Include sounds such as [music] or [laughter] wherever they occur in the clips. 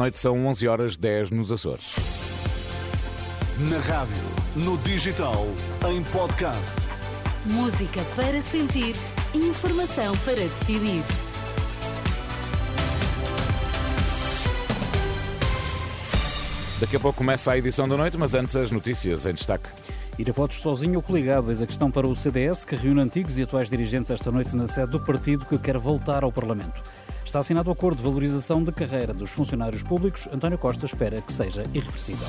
noite, são 11 horas 10 nos Açores. Na rádio, no digital, em podcast. Música para sentir, informação para decidir. Daqui a pouco começa a edição da noite, mas antes as notícias em destaque. Ir a votos sozinho ou coligado, eis a questão para o CDS, que reúne antigos e atuais dirigentes esta noite na sede do partido que quer voltar ao Parlamento. Está assinado o acordo de valorização de carreira dos funcionários públicos. António Costa espera que seja irreversível.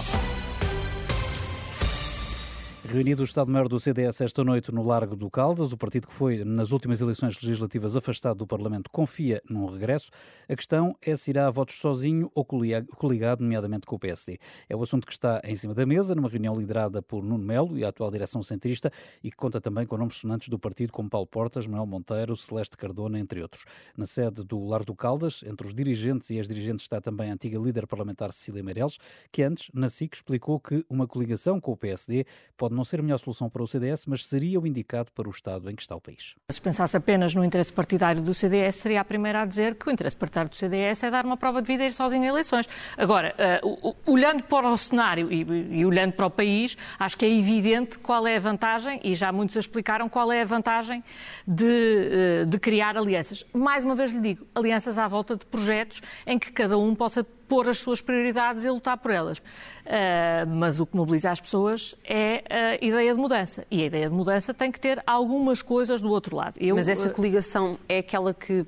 Reunido o Estado-Maior do CDS esta noite no Largo do Caldas, o partido que foi, nas últimas eleições legislativas, afastado do Parlamento, confia num regresso. A questão é se irá a votos sozinho ou coligado, nomeadamente com o PSD. É o assunto que está em cima da mesa, numa reunião liderada por Nuno Melo e a atual direção centrista, e que conta também com nomes sonantes do partido, como Paulo Portas, Manuel Monteiro, Celeste Cardona, entre outros. Na sede do Largo do Caldas, entre os dirigentes e as dirigentes, está também a antiga líder parlamentar Cecília Meireles, que antes, na SIC, explicou que uma coligação com o PSD pode não não ser a melhor solução para o CDS, mas seria o indicado para o estado em que está o país. Se pensasse apenas no interesse partidário do CDS, seria a primeira a dizer que o interesse partidário do CDS é dar uma prova de vida e ir sozinho em eleições. Agora, uh, olhando para o cenário e, e olhando para o país, acho que é evidente qual é a vantagem, e já muitos explicaram qual é a vantagem de, uh, de criar alianças. Mais uma vez lhe digo, alianças à volta de projetos em que cada um possa pôr as suas prioridades e lutar por elas. Uh, mas o que mobiliza as pessoas é a ideia de mudança. E a ideia de mudança tem que ter algumas coisas do outro lado. Eu, mas essa ah, coligação é aquela que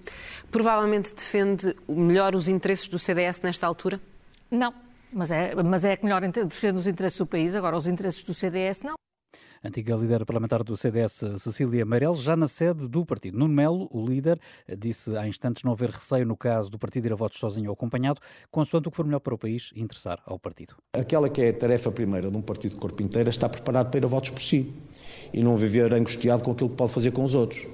provavelmente defende melhor os interesses do CDS nesta altura? Não. Mas é, mas é que melhor defende os interesses do país, agora os interesses do CDS não. Antiga líder parlamentar do CDS, Cecília Meirelles, já na sede do partido. Nuno Melo, o líder, disse há instantes não haver receio no caso do partido ir a votos sozinho ou acompanhado, consoante o que for melhor para o país e interessar ao partido. Aquela que é a tarefa primeira de um partido de corpo inteiro é estar preparado para ir a votos por si e não viver angustiado com aquilo que pode fazer com os outros.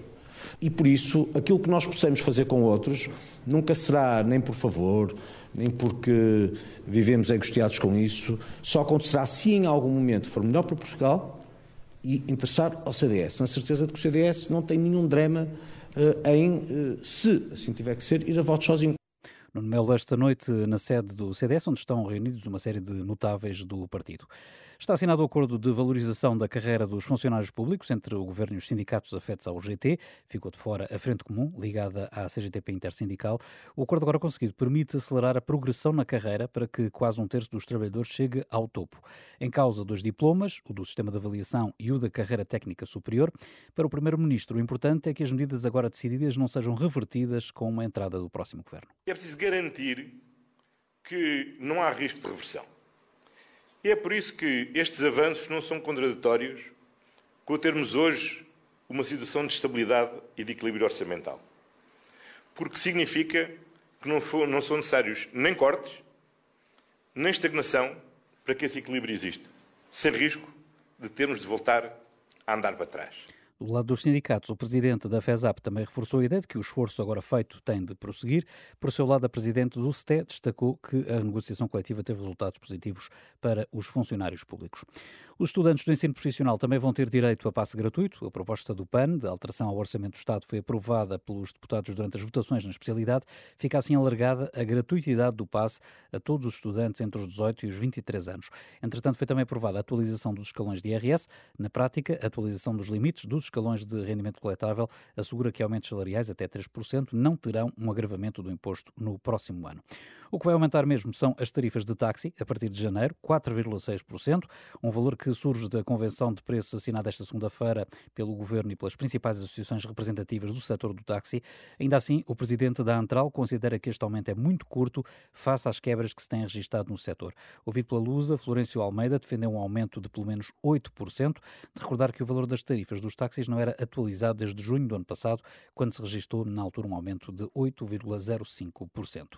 E por isso, aquilo que nós possamos fazer com outros nunca será nem por favor, nem porque vivemos angustiados com isso, só acontecerá se em algum momento for melhor para Portugal e interessar ao CDS, na certeza de que o CDS não tem nenhum drama uh, em, uh, se assim tiver que ser, ir a votos sozinho. Nuno Melo, esta noite na sede do CDS, onde estão reunidos uma série de notáveis do partido. Está assinado o acordo de valorização da carreira dos funcionários públicos entre o governo e os sindicatos afetos ao GT. Ficou de fora a Frente Comum, ligada à CGTP Intersindical. O acordo agora conseguido permite acelerar a progressão na carreira para que quase um terço dos trabalhadores chegue ao topo. Em causa dos diplomas, o do sistema de avaliação e o da carreira técnica superior, para o Primeiro-Ministro o importante é que as medidas agora decididas não sejam revertidas com a entrada do próximo governo. É preciso garantir que não há risco de reversão. E é por isso que estes avanços não são contraditórios com termos hoje uma situação de estabilidade e de equilíbrio orçamental. Porque significa que não, for, não são necessários nem cortes, nem estagnação para que esse equilíbrio exista, sem risco de termos de voltar a andar para trás. Do lado dos sindicatos, o presidente da FESAP também reforçou a ideia de que o esforço agora feito tem de prosseguir. Por seu lado, a presidente do STE destacou que a negociação coletiva teve resultados positivos para os funcionários públicos. Os estudantes do ensino profissional também vão ter direito a passe gratuito. A proposta do PAN, de alteração ao Orçamento do Estado, foi aprovada pelos deputados durante as votações na especialidade. Fica assim alargada a gratuitidade do passe a todos os estudantes entre os 18 e os 23 anos. Entretanto, foi também aprovada a atualização dos escalões de IRS. Na prática, a atualização dos limites dos escalões de rendimento coletável assegura que aumentos salariais até 3% não terão um agravamento do imposto no próximo ano. O que vai aumentar mesmo são as tarifas de táxi a partir de janeiro, 4,6%, um valor que surge da convenção de preços assinada esta segunda-feira pelo governo e pelas principais associações representativas do setor do táxi. Ainda assim, o presidente da Antral considera que este aumento é muito curto face às quebras que se têm registado no setor. Ouvido pela Lusa, Florencio Almeida defendeu um aumento de pelo menos 8%, de recordar que o valor das tarifas dos táxis não era atualizado desde junho do ano passado, quando se registrou na altura um aumento de 8,05%.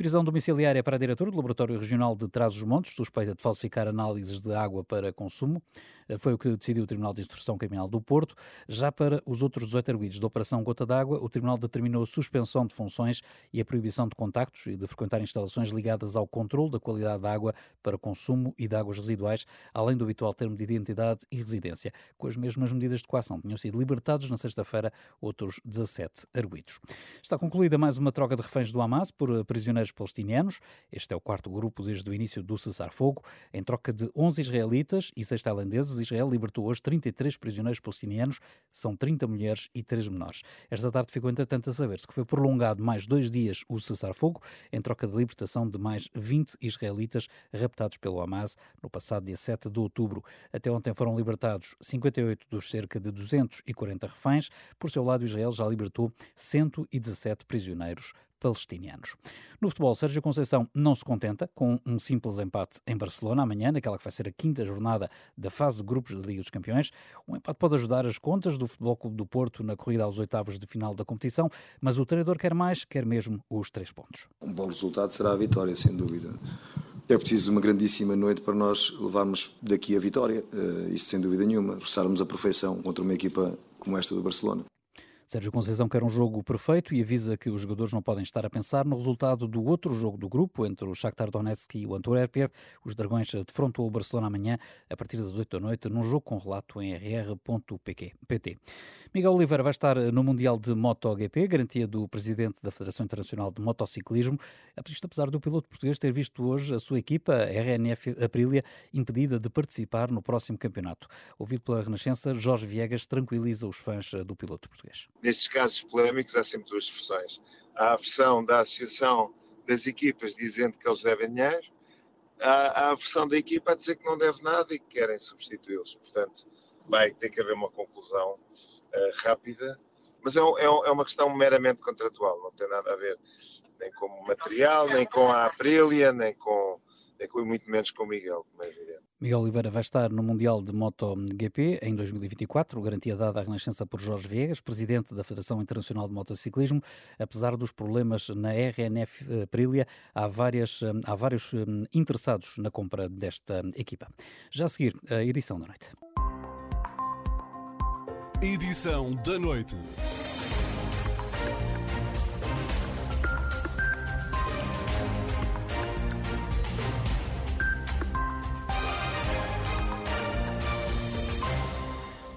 Prisão domiciliária para a diretora do Laboratório Regional de Trás-os-Montes, suspeita de falsificar análises de água para consumo. Eh, foi o que decidiu o Tribunal de Instrução Criminal do Porto. Já para os outros 18 arguidos da Operação Gota d'Água, o Tribunal determinou a suspensão de funções e a proibição de contactos e de frequentar instalações ligadas ao controle da qualidade da água para consumo e de águas residuais, além do habitual termo de identidade e residência. Com as mesmas medidas de coação investigação. Tinham sido libertados na sexta-feira outros 17 arguídos. Está concluída mais uma troca de reféns do Hamas por prisioneiros palestinianos. Este é o quarto grupo desde o início do cessar-fogo. Em troca de 11 israelitas e 6 tailandeses, Israel libertou hoje 33 prisioneiros palestinianos, são 30 mulheres e 3 menores. Esta tarde ficou, entretanto, a saber-se que foi prolongado mais dois dias o cessar-fogo, em troca de libertação de mais 20 israelitas raptados pelo Hamas no passado dia 7 de outubro. Até ontem foram libertados 58 dos cerca de 240 reféns. Por seu lado, Israel já libertou 117 prisioneiros palestinianos. No futebol, Sérgio Conceição não se contenta com um simples empate em Barcelona amanhã, naquela que vai ser a quinta jornada da fase de grupos da Liga dos Campeões. Um empate pode ajudar as contas do Futebol Clube do Porto na corrida aos oitavos de final da competição, mas o treinador quer mais, quer mesmo os três pontos. Um bom resultado será a vitória, sem dúvida. É preciso uma grandíssima noite para nós levarmos daqui a vitória, uh, isso sem dúvida nenhuma, roçarmos a perfeição contra uma equipa como esta do Barcelona. Sérgio Conceição quer um jogo perfeito e avisa que os jogadores não podem estar a pensar no resultado do outro jogo do grupo, entre o Shakhtar Donetsk e o Antuérpia. Os Dragões defrontam o Barcelona amanhã, a partir das 8 da noite, num jogo com relato em rr.pt. Miguel Oliveira vai estar no Mundial de MotoGP, garantia do presidente da Federação Internacional de Motociclismo. Isto apesar do piloto português ter visto hoje a sua equipa, a RNF Aprilia, impedida de participar no próximo campeonato. Ouvido pela Renascença, Jorge Viegas tranquiliza os fãs do piloto português nestes casos polémicos há sempre duas versões. Há a versão da associação das equipas dizendo que eles devem dinheiro, há, há a versão da equipa a dizer que não deve nada e que querem substituí-los. Portanto, vai ter que haver uma conclusão uh, rápida, mas é, é, é, uma questão meramente contratual, não tem nada a ver nem com o material, nem com a Aprilia, nem com é com muito menos com o Miguel, como é evidente. Miguel Oliveira vai estar no Mundial de MotoGP em 2024, garantia dada à Renascença por Jorge Viegas, presidente da Federação Internacional de Motociclismo. Apesar dos problemas na RNF Aprilia, há, várias, há vários hum, interessados na compra desta equipa. Já a seguir, a edição da noite. Edição da noite.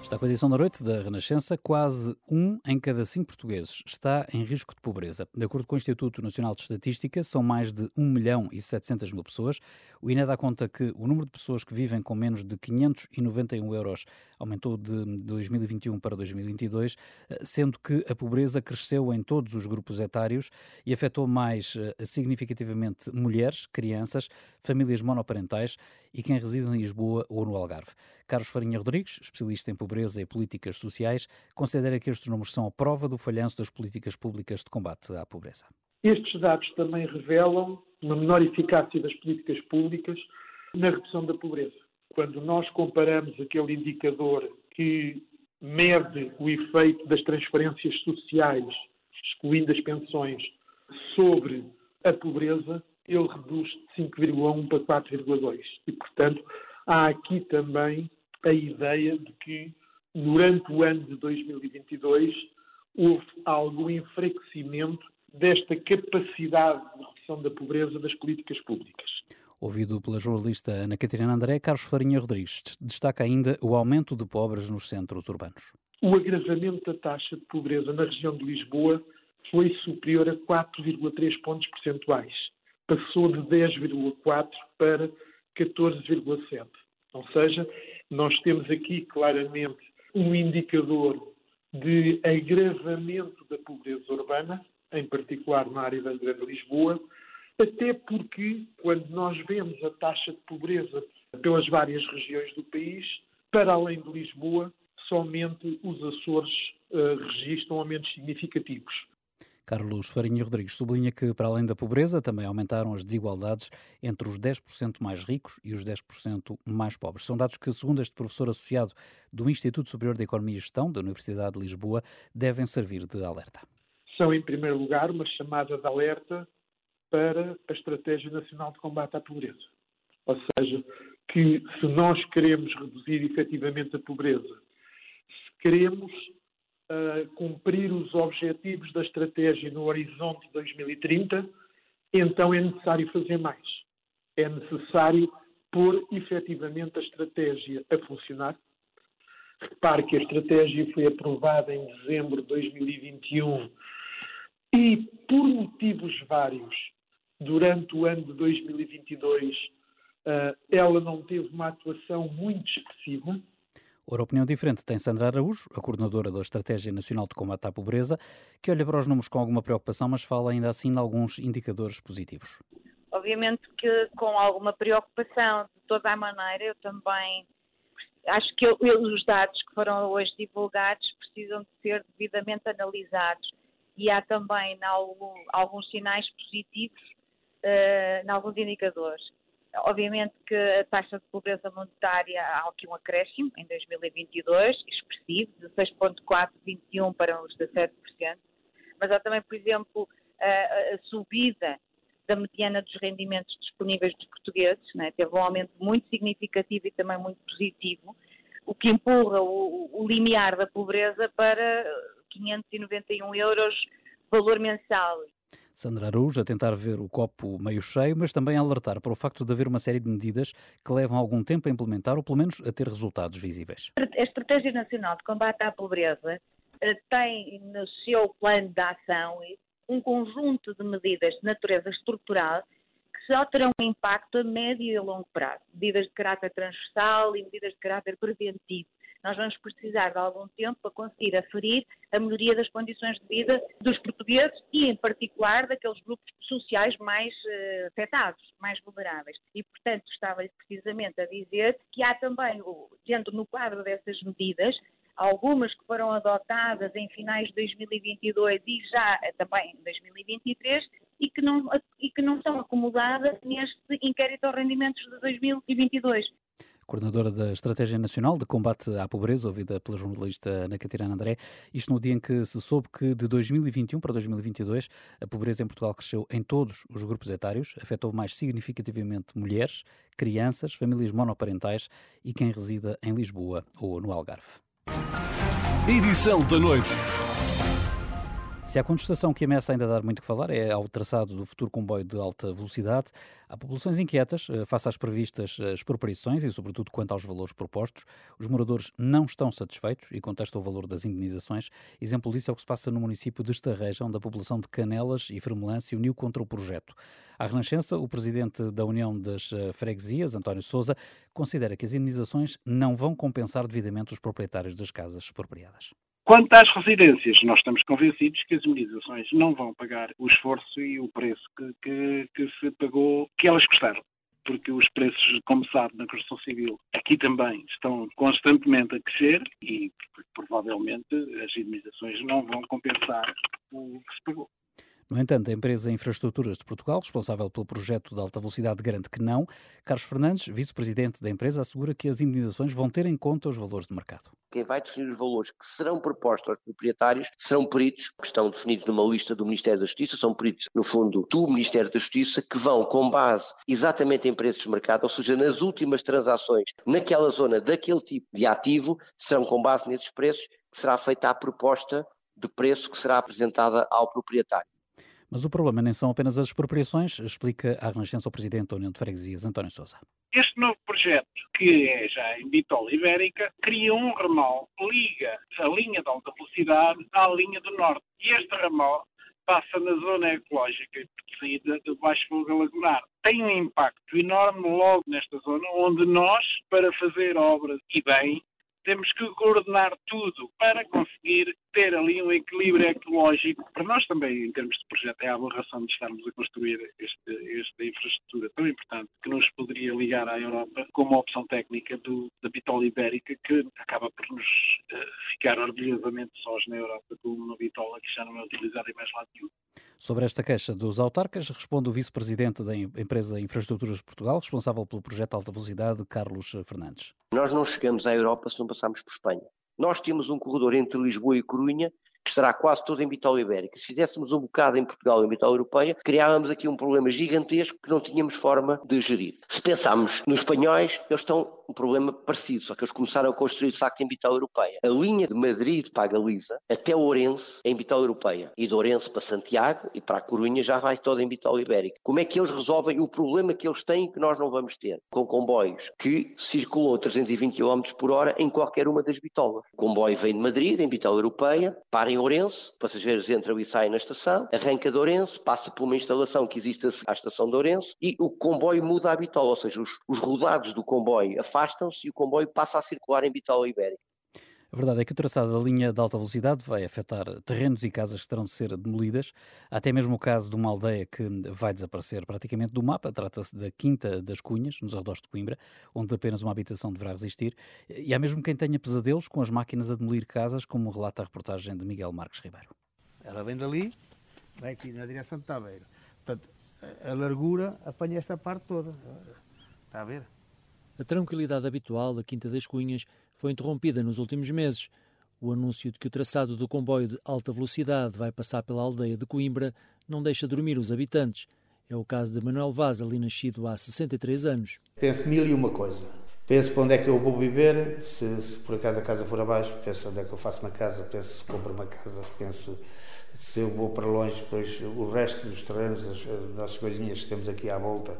Está com a edição da noite da Renascença. Quase um em cada cinco portugueses está em risco de pobreza. De acordo com o Instituto Nacional de Estatística, são mais de 1 milhão e 700 mil pessoas. O INE dá conta que o número de pessoas que vivem com menos de 591 euros aumentou de 2021 para 2022, sendo que a pobreza cresceu em todos os grupos etários e afetou mais eh, significativamente mulheres, crianças, famílias monoparentais e quem reside em Lisboa ou no Algarve. Carlos Farinha Rodrigues, especialista em pobreza e políticas sociais, considera que estes números são a prova do falhanço das políticas públicas de combate à pobreza. Estes dados também revelam uma menor eficácia das políticas públicas na redução da pobreza. Quando nós comparamos aquele indicador que mede o efeito das transferências sociais, excluindo as pensões, sobre a pobreza, ele reduz de 5,1 para 4,2. E, portanto, há aqui também a ideia de que, durante o ano de 2022, houve algum enfraquecimento desta capacidade de redução da pobreza das políticas públicas. Ouvido pela jornalista Ana Catarina André, Carlos Farinha Rodrigues destaca ainda o aumento de pobres nos centros urbanos. O agravamento da taxa de pobreza na região de Lisboa foi superior a 4,3 pontos percentuais. Passou de 10,4 para 14,7. Ou seja, nós temos aqui claramente um indicador de agravamento da pobreza urbana, em particular na área da Grande Lisboa, até porque, quando nós vemos a taxa de pobreza pelas várias regiões do país, para além de Lisboa, somente os Açores uh, registram aumentos significativos. Carlos Farinha Rodrigues sublinha que, para além da pobreza, também aumentaram as desigualdades entre os 10% mais ricos e os 10% mais pobres. São dados que, segundo este professor associado do Instituto Superior de Economia e Gestão da Universidade de Lisboa, devem servir de alerta. São, em primeiro lugar, uma chamada de alerta para a Estratégia Nacional de Combate à Pobreza. Ou seja, que se nós queremos reduzir efetivamente a pobreza, se queremos uh, cumprir os objetivos da estratégia no horizonte 2030, então é necessário fazer mais. É necessário pôr efetivamente a estratégia a funcionar, Repare que a estratégia foi aprovada em dezembro de 2021 e, por motivos vários, durante o ano de 2022, eh, ela não teve uma atuação muito expressiva. Ora, opinião diferente tem Sandra Araújo, a coordenadora da Estratégia Nacional de Combate à Pobreza, que olha para os números com alguma preocupação, mas fala ainda assim de alguns indicadores positivos. Obviamente que com alguma preocupação, de toda a maneira, eu também acho que eu, os dados que foram hoje divulgados precisam de ser devidamente analisados e há também algum, alguns sinais positivos uh, em alguns indicadores. Obviamente que a taxa de pobreza monetária há aqui um acréscimo em 2022, expressivo, de 6,421 para os 17%, mas há também, por exemplo, a, a subida da mediana dos rendimentos disponíveis dos portugueses, né? teve um aumento muito significativo e também muito positivo, o que empurra o, o limiar da pobreza para 591 euros valor mensal. Sandra Araújo a tentar ver o copo meio cheio, mas também a alertar para o facto de haver uma série de medidas que levam algum tempo a implementar ou pelo menos a ter resultados visíveis. A Estratégia Nacional de Combate à Pobreza eh, tem no seu plano de ação um conjunto de medidas de natureza estrutural que só terão um impacto a médio e longo prazo. Medidas de caráter transversal e medidas de caráter preventivo nós vamos precisar de algum tempo para conseguir aferir a melhoria das condições de vida dos portugueses e, em particular, daqueles grupos sociais mais uh, afetados, mais vulneráveis. E, portanto, estava precisamente a dizer que há também, dentro no quadro dessas medidas, algumas que foram adotadas em finais de 2022 e já eh, também em 2023 e que não, e que não são acomodadas neste inquérito aos rendimentos de 2022 coordenadora da Estratégia Nacional de Combate à Pobreza, ouvida pela jornalista Ana Catarina André, isto no dia em que se soube que de 2021 para 2022 a pobreza em Portugal cresceu em todos os grupos etários, afetou mais significativamente mulheres, crianças, famílias monoparentais e quem resida em Lisboa ou no Algarve. Edição da noite. Se há contestação que ameaça ainda dar muito que falar é ao traçado do futuro comboio de alta velocidade. Há populações inquietas eh, face às previstas eh, expropriações e, sobretudo, quanto aos valores propostos. Os moradores não estão satisfeitos e contestam o valor das indenizações. Exemplo disso é o que se passa no município de Estarreja, onde a população de Canelas e Fermelã se uniu contra o projeto. À Renascença, o presidente da União das eh, Freguesias, António Souza, considera que as indenizações não vão compensar devidamente os proprietários das casas expropriadas. Quanto às residências, nós estamos convencidos que as imunizações não vão pagar o esforço e o preço que, que, que se pagou, que elas custaram porque os preços, como sabe, na construção civil aqui também estão constantemente a crescer e provavelmente as indemnizações não vão compensar o que se pagou. No entanto, a empresa Infraestruturas de Portugal, responsável pelo projeto de alta velocidade, garante que não. Carlos Fernandes, vice-presidente da empresa, assegura que as indenizações vão ter em conta os valores de mercado. Quem vai definir os valores que serão propostos aos proprietários serão peritos que estão definidos numa lista do Ministério da Justiça, são peritos, no fundo, do Ministério da Justiça, que vão com base exatamente em preços de mercado, ou seja, nas últimas transações naquela zona daquele tipo de ativo, serão com base nesses preços que será feita a proposta de preço que será apresentada ao proprietário. Mas o problema nem são apenas as expropriações, explica a Renascença o Presidente da União de Freguesias, António Sousa. Este novo projeto, que é já em bitola ibérica, cria um ramal, liga a linha de alta velocidade à linha do norte. E este ramal passa na zona ecológica saída do Baixo Fogo Lagunar. Tem um impacto enorme logo nesta zona, onde nós, para fazer obras e bem, temos que coordenar tudo para conseguir ter ali um equilíbrio ecológico. Para nós também, em termos de projeto, é a aberração de estarmos a construir este, esta infraestrutura tão importante que nos poderia ligar à Europa como uma opção técnica do, da bitola ibérica que acaba por nos uh, ficar orgulhosamente sós na Europa com uma bitola que já não é utilizada em mais lado nenhum. Sobre esta queixa dos autarcas, responde o vice-presidente da empresa Infraestruturas de Portugal, responsável pelo projeto de alta velocidade, Carlos Fernandes. Nós não chegamos à Europa se não passarmos por Espanha. Nós temos um corredor entre Lisboa e Corunha que estará quase todo em bitola ibérica. Se fizéssemos um bocado em Portugal em bitola europeia, criávamos aqui um problema gigantesco que não tínhamos forma de gerir. Se pensarmos nos espanhóis, eles estão um problema parecido, só que eles começaram a construir de facto em vital europeia. A linha de Madrid para a Galiza até Ourense é em vital europeia e de Ourense para Santiago e para a Corunha já vai toda em vital ibérica. Como é que eles resolvem o problema que eles têm que nós não vamos ter? Com comboios que circulam a 320 km por hora em qualquer uma das bitolas. O comboio vem de Madrid, em vital europeia, para em Ourense, passageiros entram e saem na estação, arranca de Ourense, passa por uma instalação que existe à estação de Ourense e o comboio muda a bitola, ou seja, os, os rodados do comboio afastam-se e o comboio passa a circular em bitola ibérica. A verdade é que o traçado da linha de alta velocidade vai afetar terrenos e casas que terão de ser demolidas. Há até mesmo o caso de uma aldeia que vai desaparecer praticamente do mapa. Trata-se da Quinta das Cunhas, nos arredores de Coimbra, onde apenas uma habitação deverá resistir. E há mesmo quem tenha pesadelos com as máquinas a demolir casas, como relata a reportagem de Miguel Marques Ribeiro. Ela vem dali, vai aqui na direção de Tabeiro. Portanto, a largura apanha esta parte toda. Está a ver? A tranquilidade habitual da Quinta das Cunhas foi interrompida nos últimos meses. O anúncio de que o traçado do comboio de alta velocidade vai passar pela aldeia de Coimbra não deixa dormir os habitantes. É o caso de Manuel Vaz, ali nascido há 63 anos. Penso mil e uma coisa. Penso para onde é que eu vou viver, se, se, por acaso a casa for abaixo, penso onde é que eu faço uma casa, penso se compro uma casa, penso se eu vou para longe, depois o resto dos terrenos, as, as nossas coisinhas que temos aqui à volta,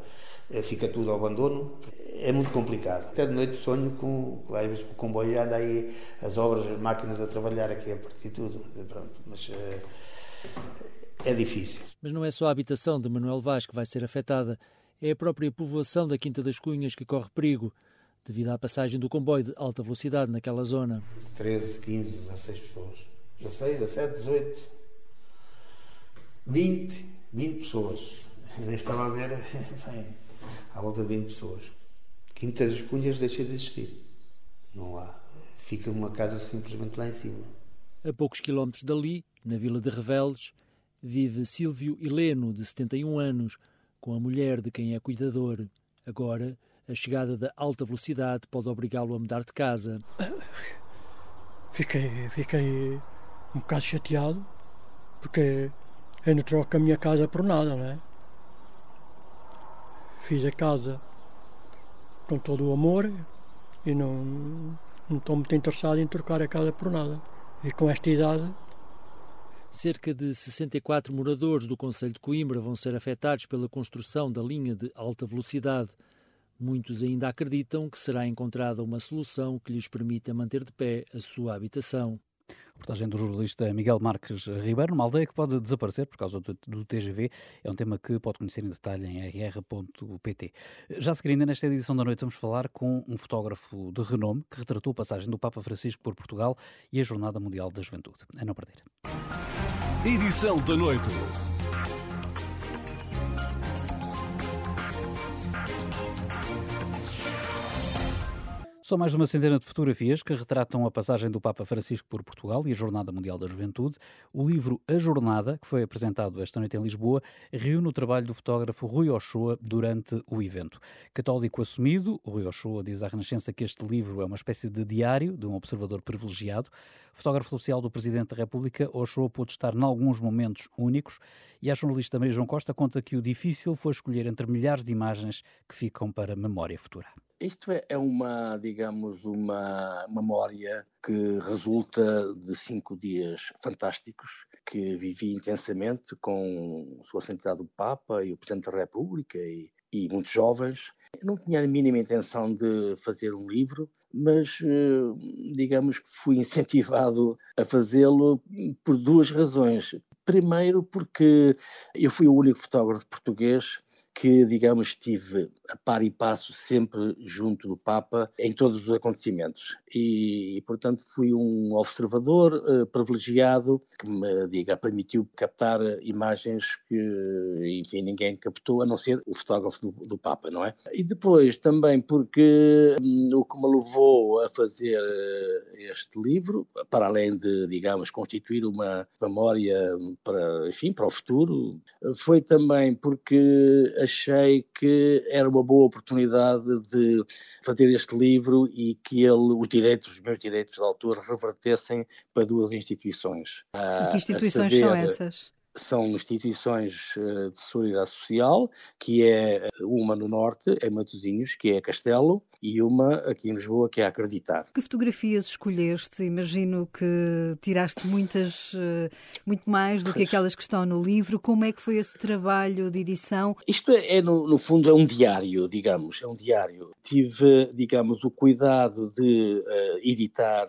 fica tudo ao abandono. É muito complicado. Até de noite sonho com, às vezes, com o comboio anda aí as obras, as máquinas a trabalhar aqui a partir de tudo. Pronto, mas é, é difícil. Mas não é só a habitação de Manuel Vaz que vai ser afetada, é a própria povoação da Quinta das Cunhas que corre perigo devido à passagem do comboio de alta velocidade naquela zona. 13, 15, 16 pessoas. 16, 17, 18, 20, 20 pessoas. Nem estava a ver, [laughs] bem, à volta de 20 pessoas. Quinta das Cunhas deixa de existir. Não há. Fica uma casa simplesmente lá em cima. A poucos quilómetros dali, na vila de Reveles, vive Silvio Heleno, de 71 anos, com a mulher de quem é cuidador. Agora, a chegada da alta velocidade pode obrigá-lo a mudar de casa. [coughs] Fiquei, fiquei um bocado chateado, porque eu não troco a minha casa por nada, não é? Fiz a casa com todo o amor e não, não estou muito interessado em trocar a casa por nada. E com esta idade. Cerca de 64 moradores do Conselho de Coimbra vão ser afetados pela construção da linha de alta velocidade. Muitos ainda acreditam que será encontrada uma solução que lhes permita manter de pé a sua habitação. Reportagem do jornalista Miguel Marques Ribeiro, numa aldeia que pode desaparecer por causa do, TGV. É um tema que pode conhecer em detalhe em rr.pt. Já a seguir, ainda nesta edição da noite, vamos falar com um fotógrafo de renome que retratou a passagem do Papa Francisco por Portugal e a Jornada Mundial da Juventude. A não perder. Edição da noite. São mais de uma centena de fotografias que retratam a passagem do Papa Francisco por Portugal e a Jornada Mundial da Juventude. O livro A Jornada, que foi apresentado esta noite em Lisboa, reúne o trabalho do fotógrafo Rui Ochoa durante o evento. Católico assumido, Rui Ochoa diz à Renascença que este livro é uma espécie de diário de um observador privilegiado. Fotógrafo oficial do Presidente da República, Ochoa pôde estar em alguns momentos únicos e a jornalista Maria João Costa conta que o difícil foi escolher entre milhares de imagens que ficam para memória futura. Isto é, é uma, digamos, uma memória que resulta de cinco dias fantásticos que vivi intensamente com sua santidade o Papa e o Presidente da República e, e muitos jovens. Não tinha a mínima intenção de fazer um livro, mas eh, digamos que fui incentivado a fazê-lo por duas razões. Primeiro, porque eu fui o único fotógrafo português que, digamos, estive a par e passo sempre junto do Papa em todos os acontecimentos. E, portanto, fui um observador uh, privilegiado que me, diga, permitiu captar imagens que, enfim, ninguém captou, a não ser o fotógrafo do, do Papa, não é? E depois também porque um, o que me levou a fazer uh, este livro, para além de, digamos, constituir uma memória para, enfim, para o futuro, foi também porque achei que era uma boa oportunidade de fazer este livro e que ele, os direitos, os meus direitos de autor, revertessem para duas instituições. E que instituições saber, são essas? São instituições eh, de solidariedade social, que é uma no norte, em Matosinhos, que é Castelo, e uma aqui em Lisboa, que é Acreditar. Que fotografias escolheste? Imagino que tiraste muitas, eh, muito mais do que aquelas que estão no livro. Como é que foi esse trabalho de edição? Isto é, é no, no, fundo, é um diário, digamos, é um diário. Tive, digamos, o cuidado de editar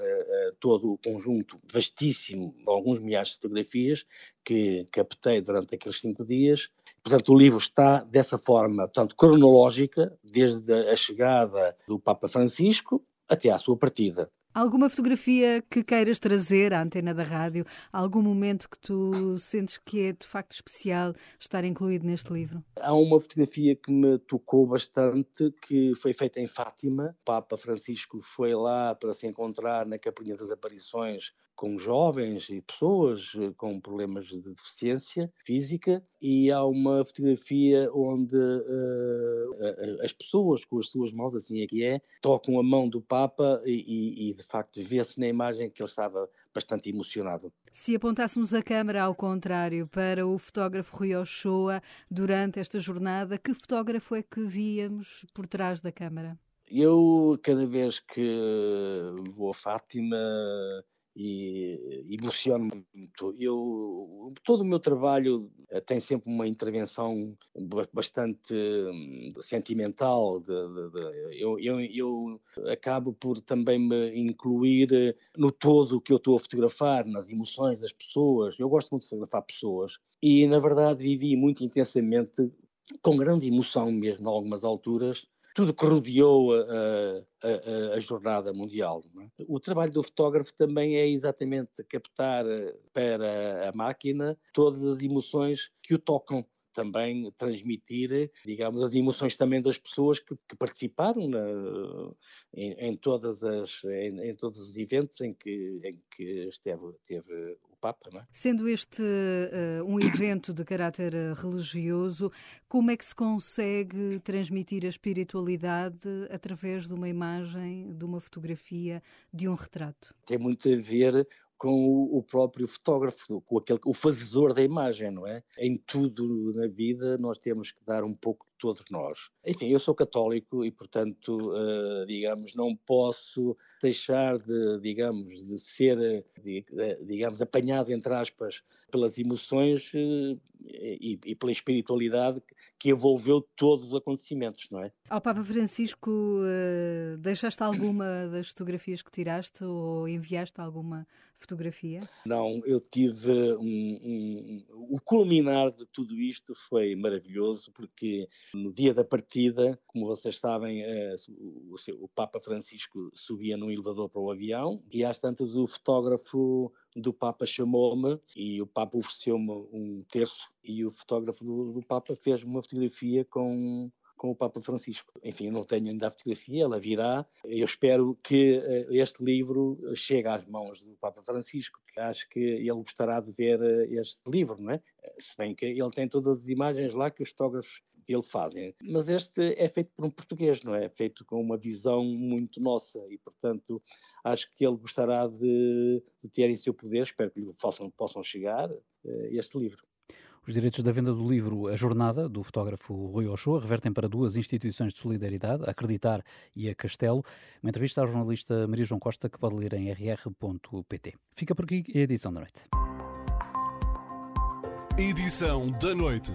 todo o conjunto vastíssimo, alguns milhares de fotografias, que captei durante aqueles cinco dias. Portanto, o livro está dessa forma, portanto, cronológica, desde a chegada do Papa Francisco até à sua partida. Alguma fotografia que queiras trazer à antena da rádio? Algum momento que tu sentes que é de facto especial estar incluído neste livro? Há uma fotografia que me tocou bastante, que foi feita em Fátima. O Papa Francisco foi lá para se encontrar na Capinha das Aparições com jovens e pessoas eh, com problemas de deficiência física e há uma fotografia onde uh, as pessoas com as suas mãos, assim é que é, tocam a mão do Papa e, e de facto vê-se na imagem que ele estava bastante emocionado. Se apontássemos a câmara ao contrário para o fotógrafo Rui Ochoa durante esta jornada, que fotógrafo é que víamos por trás da câmara? Eu, cada vez que vou a Fátima, e emociona-me muito. Eu, todo o meu trabalho eh, tem sempre uma intervenção bastante hum, sentimental. De, de, de, eu, eu, eu, acabo por também me incluir eh, no todo que eu estou a fotografar, nas emoções das pessoas. Eu gosto muito de fotografar pessoas e, na verdade, vivi muito intensamente, com grande emoção mesmo, em algumas alturas, tudo que rodeou a, a, a jornada mundial. É? O trabalho do fotógrafo também é exatamente captar eh, para a máquina todas as emoções que o tocam também transmitir, digamos, as emoções também das pessoas que, que participaram na, em, em, todas as, em, em, todos os eventos em que, em que esteve, esteve o Papa. É? Sendo este uh, um evento de caráter religioso, como é que se consegue transmitir a espiritualidade através de uma imagem, de uma fotografia, de um retrato? Tem muito a ver com o, próprio fotógrafo, com aquele, o fazedor da imagem, não é? Em tudo na vida nós temos que dar um pouco de todos nós. Enfim, eu sou católico e, portanto, uh, digamos, não posso deixar de, digamos, de ser, digamos, apanhado, entre aspas, pelas emoções uh, e, e, pela espiritualidade que envolveu todos os acontecimentos, não é? Ao Papa Francisco, uh, deixaste alguma das fotografias que tiraste ou enviaste alguma fotografia? Não, eu tive um, um, o culminar de tudo isto foi maravilhoso porque no dia da partida, como vocês sabem, uh, o, o, Papa Francisco subia num elevador para o avião e às tantas o fotógrafo do Papa chamou-me e o Papa ofereceu-me um terço e o fotógrafo do, do Papa fez uma fotografia com com o Papa Francisco. Enfim, eu não tenho ainda a fotografia, ela virá. Eu espero que uh, este livro chegue às mãos do Papa Francisco, porque acho que ele gostará de ver uh, este livro, não é? Se bem que ele tem todas as imagens lá que os fotógrafos dele fazem. Mas este é feito por um português, não é? é feito com uma visão muito nossa e, portanto, acho que ele gostará de, de ter em seu poder, espero que lhe possam, possam chegar, este livro. Os direitos da venda do livro A Jornada, do fotógrafo Rui Ochoa, revertem para duas instituições de solidariedade, a Acreditar e a Castelo. Uma entrevista à jornalista Maria João Costa, que pode ler em rr.pt. Fica por aqui a edição da noite. Edição da noite.